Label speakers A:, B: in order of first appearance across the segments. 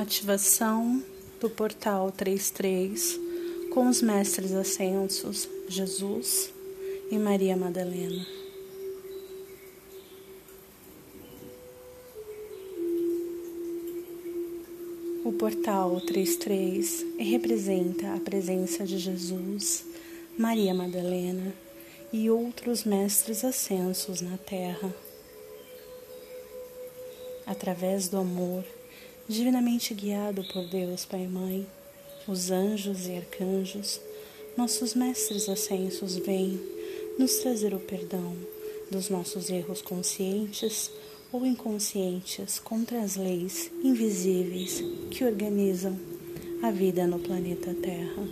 A: Ativação do portal 33 com os mestres ascensos Jesus e Maria Madalena. O portal 33 representa a presença de Jesus, Maria Madalena e outros mestres ascensos na Terra. Através do amor, divinamente guiado por Deus Pai e Mãe, os anjos e arcanjos, nossos mestres ascensos vêm nos trazer o perdão dos nossos erros conscientes ou inconscientes contra as leis invisíveis que organizam a vida no planeta Terra.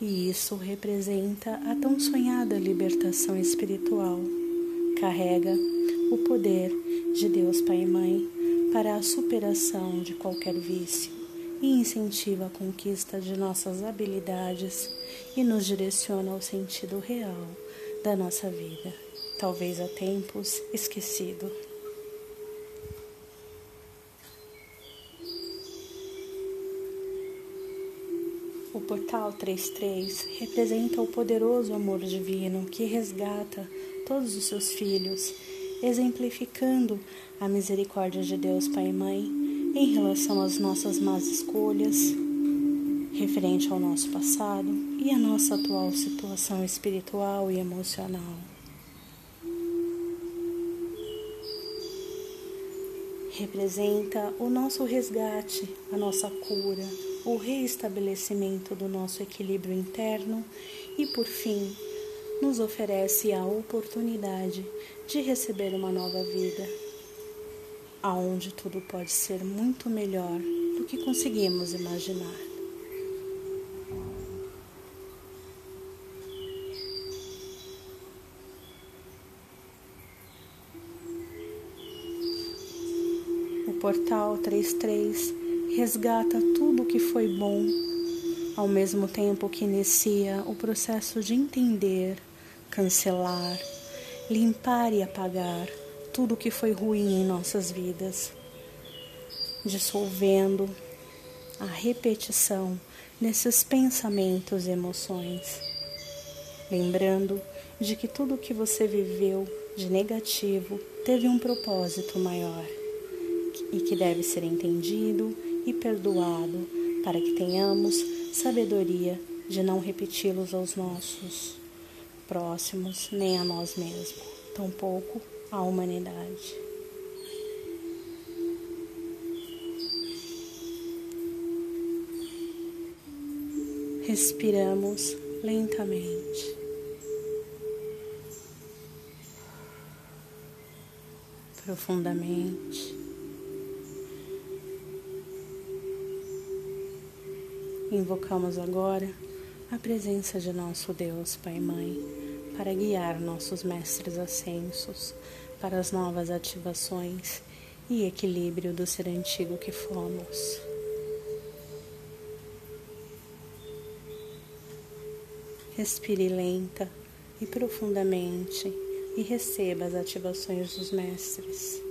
A: E isso representa a tão sonhada libertação espiritual. Carrega o poder de Deus Pai e Mãe para a superação de qualquer vício e incentiva a conquista de nossas habilidades e nos direciona ao sentido real da nossa vida, talvez há tempos esquecido. Portal 33 representa o poderoso amor divino que resgata todos os seus filhos, exemplificando a misericórdia de Deus Pai e Mãe em relação às nossas más escolhas, referente ao nosso passado e à nossa atual situação espiritual e emocional. Representa o nosso resgate, a nossa cura, o reestabelecimento do nosso equilíbrio interno e, por fim, nos oferece a oportunidade de receber uma nova vida, aonde tudo pode ser muito melhor do que conseguimos imaginar. O portal 33 resgata tudo o que foi bom, ao mesmo tempo que inicia o processo de entender, cancelar, limpar e apagar tudo o que foi ruim em nossas vidas, dissolvendo a repetição desses pensamentos e emoções, lembrando de que tudo o que você viveu de negativo teve um propósito maior e que deve ser entendido e perdoado para que tenhamos sabedoria de não repeti-los aos nossos próximos nem a nós mesmos, tampouco à humanidade. Respiramos lentamente. Profundamente. Invocamos agora a presença de nosso Deus, Pai e Mãe, para guiar nossos mestres ascensos para as novas ativações e equilíbrio do ser antigo que fomos. Respire lenta e profundamente e receba as ativações dos mestres.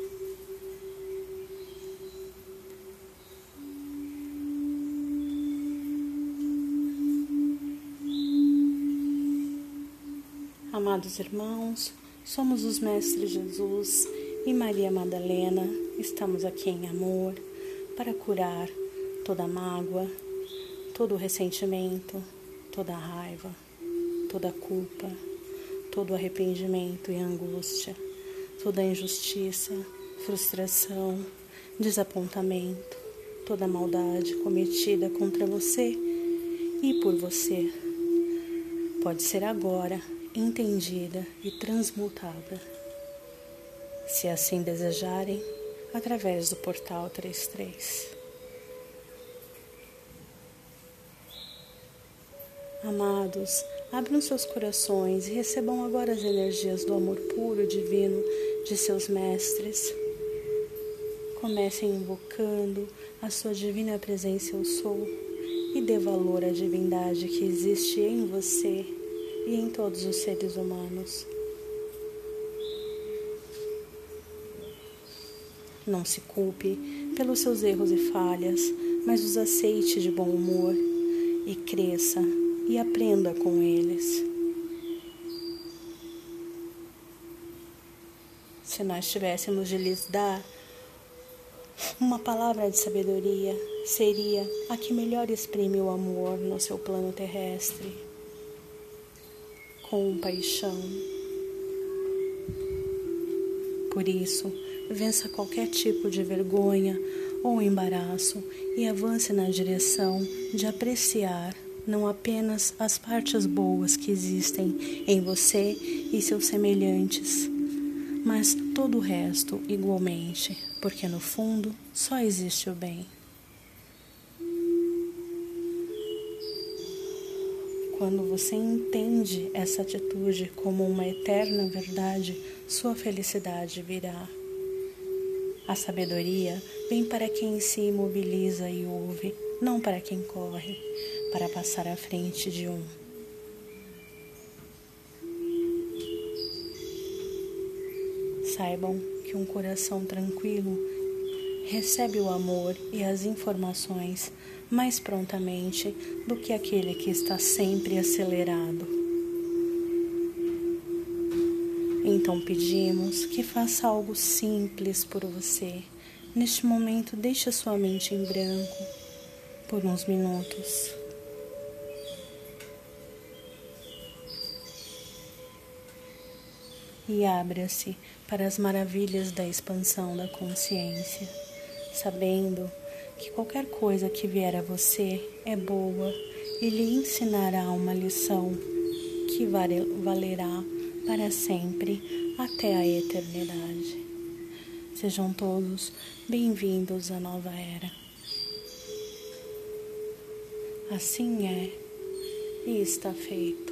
A: Amados irmãos, somos os Mestres Jesus e Maria Madalena. Estamos aqui em amor para curar toda mágoa, todo ressentimento, toda raiva, toda culpa, todo arrependimento e angústia, toda injustiça, frustração, desapontamento, toda maldade cometida contra você e por você. Pode ser agora entendida e transmutada, se assim desejarem, através do portal 33. Amados, abram seus corações e recebam agora as energias do amor puro divino de seus mestres. Comecem invocando a sua divina presença eu sou e dê valor à divindade que existe em você e em todos os seres humanos. Não se culpe pelos seus erros e falhas, mas os aceite de bom humor e cresça e aprenda com eles. Se nós tivéssemos de lhes dar uma palavra de sabedoria, seria a que melhor exprime o amor no seu plano terrestre. Compaixão. Por isso, vença qualquer tipo de vergonha ou embaraço e avance na direção de apreciar não apenas as partes boas que existem em você e seus semelhantes, mas todo o resto igualmente, porque no fundo só existe o bem. Quando você entende essa atitude como uma eterna verdade, sua felicidade virá. A sabedoria vem para quem se imobiliza e ouve, não para quem corre, para passar à frente de um. Saibam que um coração tranquilo recebe o amor e as informações mais prontamente do que aquele que está sempre acelerado. Então pedimos que faça algo simples por você. Neste momento, deixe sua mente em branco por uns minutos. E abra-se para as maravilhas da expansão da consciência, sabendo que qualquer coisa que vier a você é boa e lhe ensinará uma lição que valerá para sempre até a eternidade. Sejam todos bem-vindos à nova era. Assim é e está feito.